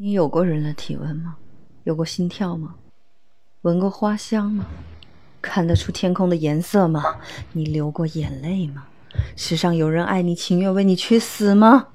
你有过人的体温吗？有过心跳吗？闻过花香吗？看得出天空的颜色吗？你流过眼泪吗？世上有人爱你情愿为你去死吗？